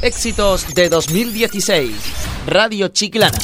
Éxitos de 2016. Radio Chiclana.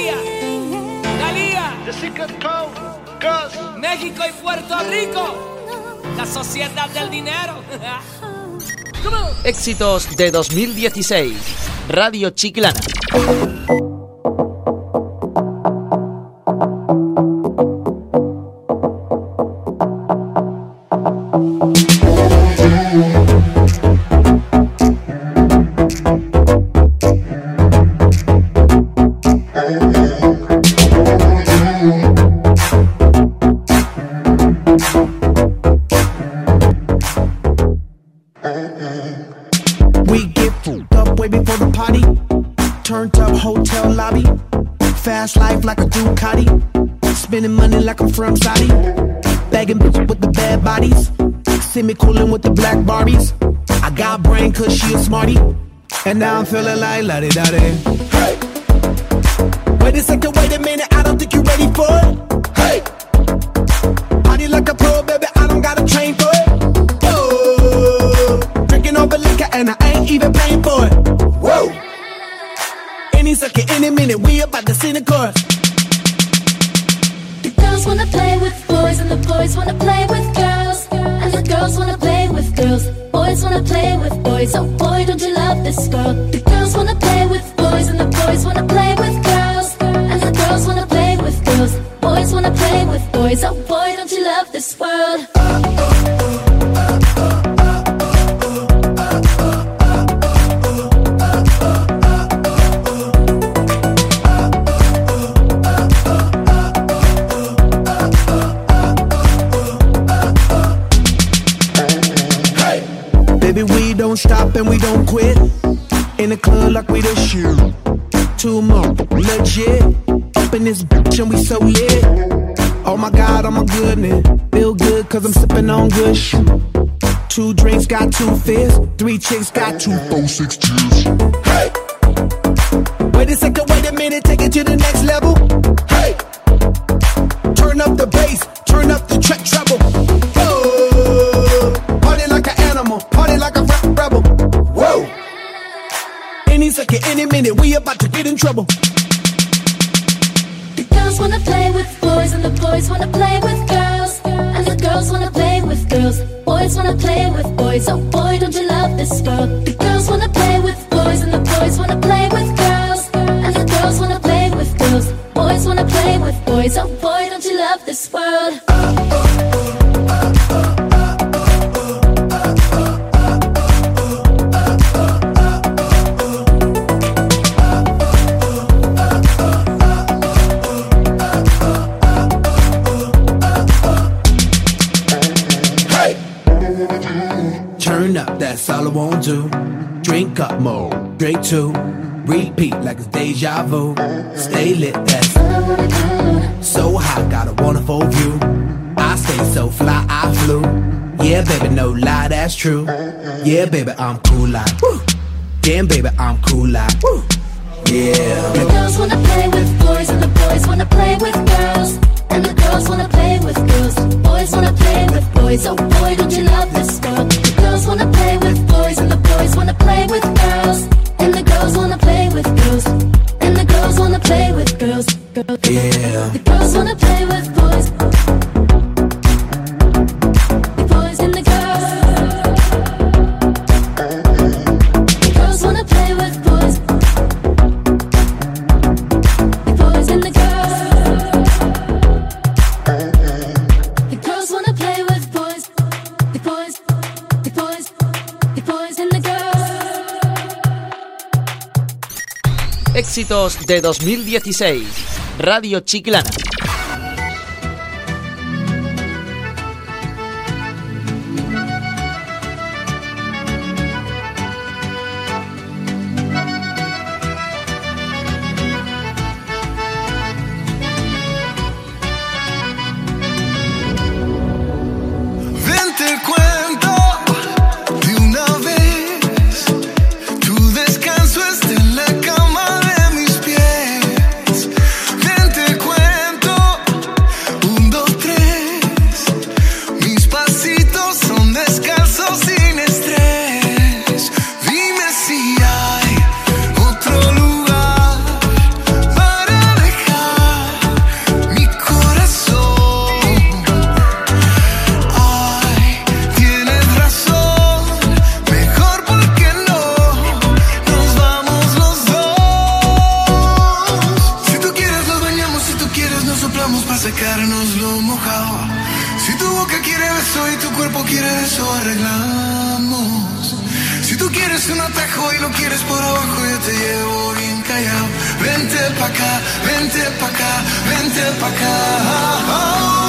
Talía, Talía, The Secret Code, México y Puerto Rico, la sociedad del dinero. Éxitos de 2016, Radio Chiclana. And now I'm feeling like la di da di. Hey. Wait a second, wait a minute, I'm feeling think you're ready for. Hey. Boys, oh boy, don't you love this world? Baby, we don't stop and we don't quit. In the club like we the shit. Two more, legit. Up in this bitch and we so lit. Oh my god, oh my goodness. Feel good cause I'm sipping on good. Two drinks got two fists. Three chicks got two, four, six cheers. Hey! Wait a second, wait a minute, take it to the next level. Hey! Turn up the bass, turn up the track treble. Oh, party like an animal, party like a rap rebel. Whoa! Any second, any minute, we about to get in trouble. Girls wanna play with boys and the boys wanna play with girls. And the girls wanna play with girls. Boys wanna play with boys. Oh boy, don't you love this girl? The girls wanna play with boys and the boys wanna play with girls. And the girls wanna play with girls. Boys wanna play with boys. Oh boy, don't you love this world? Up more, drink two. Repeat like it's deja vu. Stay lit, that's so hot, got a wonderful view. I stay so fly, I flew. Yeah, baby, no lie, that's true. Yeah, baby, I'm cool like. Woo. Damn, baby, I'm cool like. Woo. Yeah. Éxitos de 2016. Radio Chiclana. Te llevo bien callado. Vente pa acá, vente pa acá, vente pa acá. Ah, ah.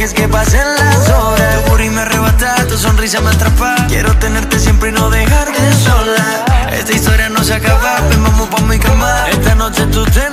dejes que pasen las horas. Tu y me arrebata, tu sonrisa me atrapa. Quiero tenerte siempre y no dejarte sola. Esta historia no se acaba, ven vamos pa' mi cama. Esta noche tú te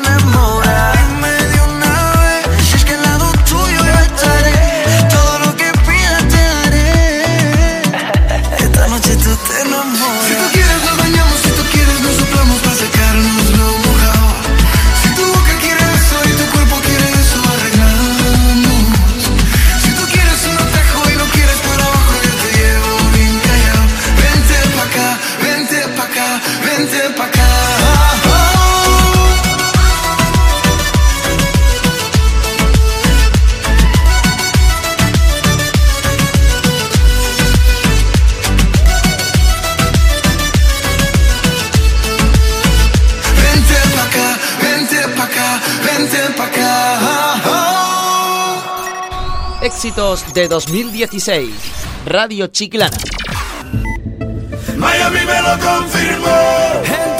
Éxitos de 2016. Radio Chiclana. Miami me lo confirmó.